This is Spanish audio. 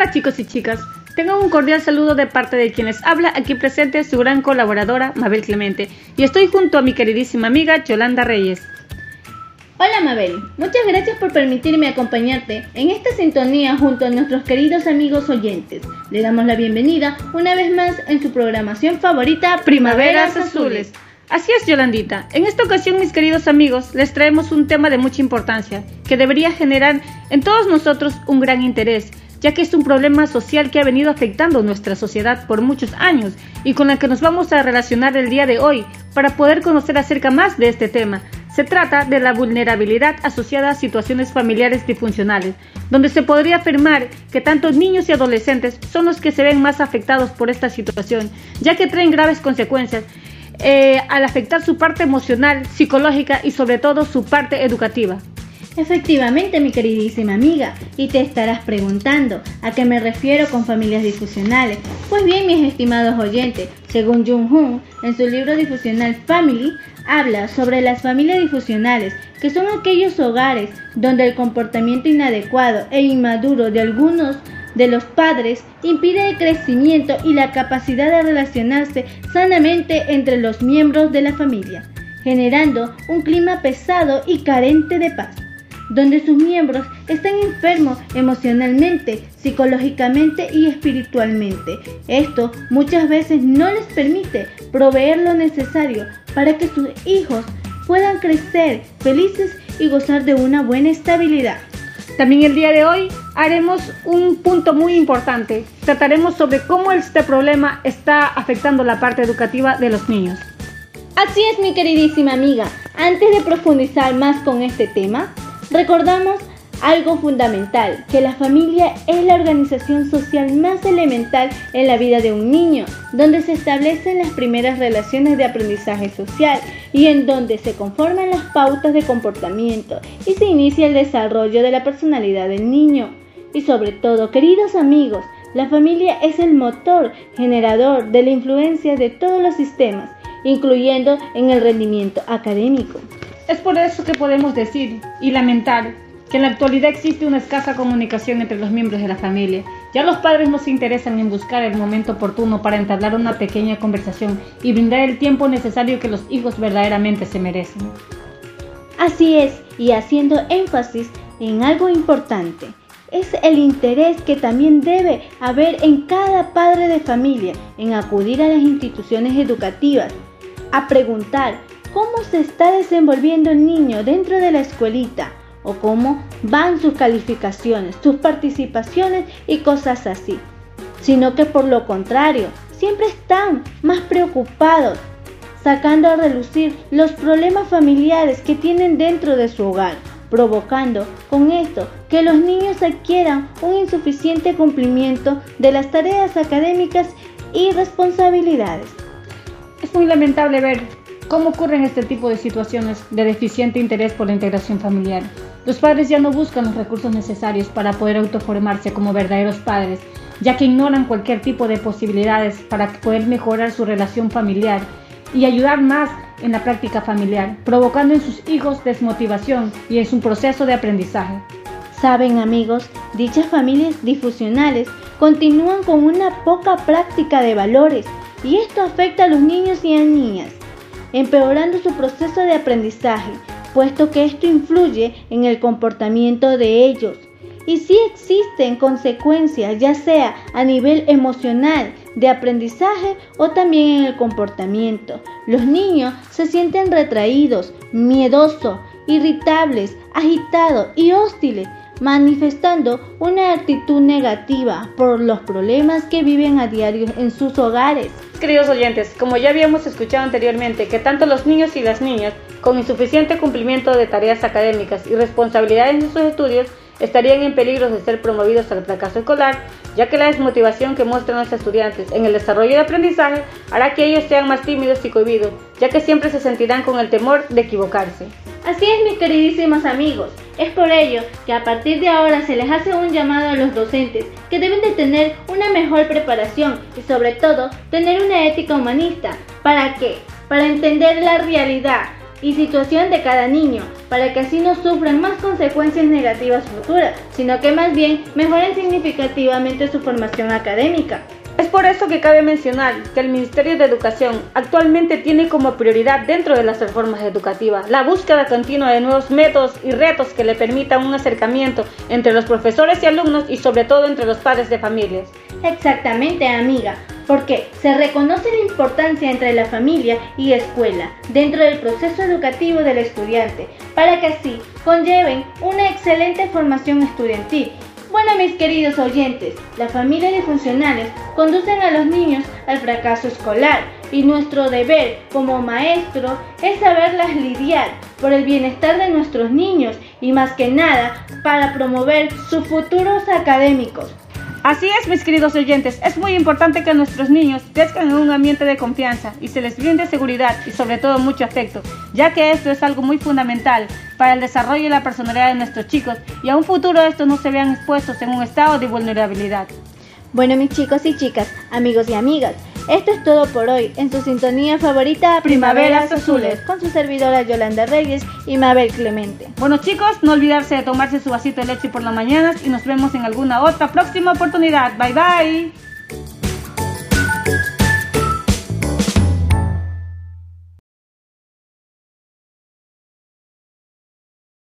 Hola chicos y chicas, tengo un cordial saludo de parte de quienes habla aquí presente su gran colaboradora Mabel Clemente y estoy junto a mi queridísima amiga Yolanda Reyes. Hola Mabel, muchas gracias por permitirme acompañarte en esta sintonía junto a nuestros queridos amigos oyentes. Le damos la bienvenida una vez más en su programación favorita Primaveras Azules. Así es, Yolandita. En esta ocasión, mis queridos amigos, les traemos un tema de mucha importancia que debería generar en todos nosotros un gran interés, ya que es un problema social que ha venido afectando nuestra sociedad por muchos años y con el que nos vamos a relacionar el día de hoy para poder conocer acerca más de este tema. Se trata de la vulnerabilidad asociada a situaciones familiares disfuncionales, donde se podría afirmar que tanto niños y adolescentes son los que se ven más afectados por esta situación, ya que traen graves consecuencias eh, al afectar su parte emocional, psicológica y sobre todo su parte educativa. Efectivamente, mi queridísima amiga, y te estarás preguntando a qué me refiero con familias difusionales. Pues bien, mis estimados oyentes, según Jung Hoon, en su libro difusional Family, habla sobre las familias difusionales, que son aquellos hogares donde el comportamiento inadecuado e inmaduro de algunos de los padres impide el crecimiento y la capacidad de relacionarse sanamente entre los miembros de la familia, generando un clima pesado y carente de paz, donde sus miembros están enfermos emocionalmente, psicológicamente y espiritualmente. Esto muchas veces no les permite proveer lo necesario para que sus hijos puedan crecer felices y gozar de una buena estabilidad. También el día de hoy haremos un punto muy importante. Trataremos sobre cómo este problema está afectando la parte educativa de los niños. Así es, mi queridísima amiga. Antes de profundizar más con este tema, recordamos algo fundamental, que la familia es la organización social más elemental en la vida de un niño, donde se establecen las primeras relaciones de aprendizaje social y en donde se conforman las pautas de comportamiento y se inicia el desarrollo de la personalidad del niño. Y sobre todo, queridos amigos, la familia es el motor generador de la influencia de todos los sistemas, incluyendo en el rendimiento académico. Es por eso que podemos decir y lamentar que en la actualidad existe una escasa comunicación entre los miembros de la familia. Ya los padres no se interesan en buscar el momento oportuno para entablar una pequeña conversación y brindar el tiempo necesario que los hijos verdaderamente se merecen. Así es, y haciendo énfasis en algo importante, es el interés que también debe haber en cada padre de familia en acudir a las instituciones educativas, a preguntar cómo se está desenvolviendo el niño dentro de la escuelita, o cómo van sus calificaciones, sus participaciones y cosas así, sino que por lo contrario, siempre están más preocupados sacando a relucir los problemas familiares que tienen dentro de su hogar, provocando con esto que los niños adquieran un insuficiente cumplimiento de las tareas académicas y responsabilidades. Es muy lamentable ver cómo ocurren este tipo de situaciones de deficiente interés por la integración familiar. Los padres ya no buscan los recursos necesarios para poder autoformarse como verdaderos padres, ya que ignoran cualquier tipo de posibilidades para poder mejorar su relación familiar y ayudar más en la práctica familiar, provocando en sus hijos desmotivación y en su proceso de aprendizaje. Saben amigos, dichas familias difusionales continúan con una poca práctica de valores y esto afecta a los niños y a niñas empeorando su proceso de aprendizaje, puesto que esto influye en el comportamiento de ellos. Y si existen consecuencias, ya sea a nivel emocional, de aprendizaje o también en el comportamiento. Los niños se sienten retraídos, miedosos, irritables, agitados y hostiles, manifestando una actitud negativa por los problemas que viven a diario en sus hogares. Queridos oyentes, como ya habíamos escuchado anteriormente, que tanto los niños y las niñas, con insuficiente cumplimiento de tareas académicas y responsabilidades en sus estudios, estarían en peligro de ser promovidos al fracaso escolar, ya que la desmotivación que muestran los estudiantes en el desarrollo de aprendizaje hará que ellos sean más tímidos y cohibidos, ya que siempre se sentirán con el temor de equivocarse. Así es, mis queridísimos amigos. Es por ello que a partir de ahora se les hace un llamado a los docentes que deben de tener una mejor preparación y sobre todo tener una ética humanista. ¿Para qué? Para entender la realidad y situación de cada niño, para que así no sufran más consecuencias negativas futuras, sino que más bien mejoren significativamente su formación académica. Es por eso que cabe mencionar que el Ministerio de Educación actualmente tiene como prioridad dentro de las reformas educativas la búsqueda continua de nuevos métodos y retos que le permitan un acercamiento entre los profesores y alumnos y sobre todo entre los padres de familias. Exactamente, amiga, porque se reconoce la importancia entre la familia y escuela dentro del proceso educativo del estudiante, para que así conlleven una excelente formación estudiantil bueno, mis queridos oyentes, la familia de funcionales conducen a los niños al fracaso escolar y nuestro deber como maestro es saberlas lidiar por el bienestar de nuestros niños y más que nada para promover sus futuros académicos. Así es, mis queridos oyentes, es muy importante que nuestros niños crezcan en un ambiente de confianza y se les brinde seguridad y sobre todo mucho afecto, ya que esto es algo muy fundamental para el desarrollo y la personalidad de nuestros chicos y a un futuro estos no se vean expuestos en un estado de vulnerabilidad. Bueno, mis chicos y chicas, amigos y amigas, esto es todo por hoy en su sintonía favorita Primaveras Azules con su servidora Yolanda Reyes y Mabel Clemente. Bueno chicos, no olvidarse de tomarse su vasito de leche por las mañanas y nos vemos en alguna otra próxima oportunidad. Bye bye.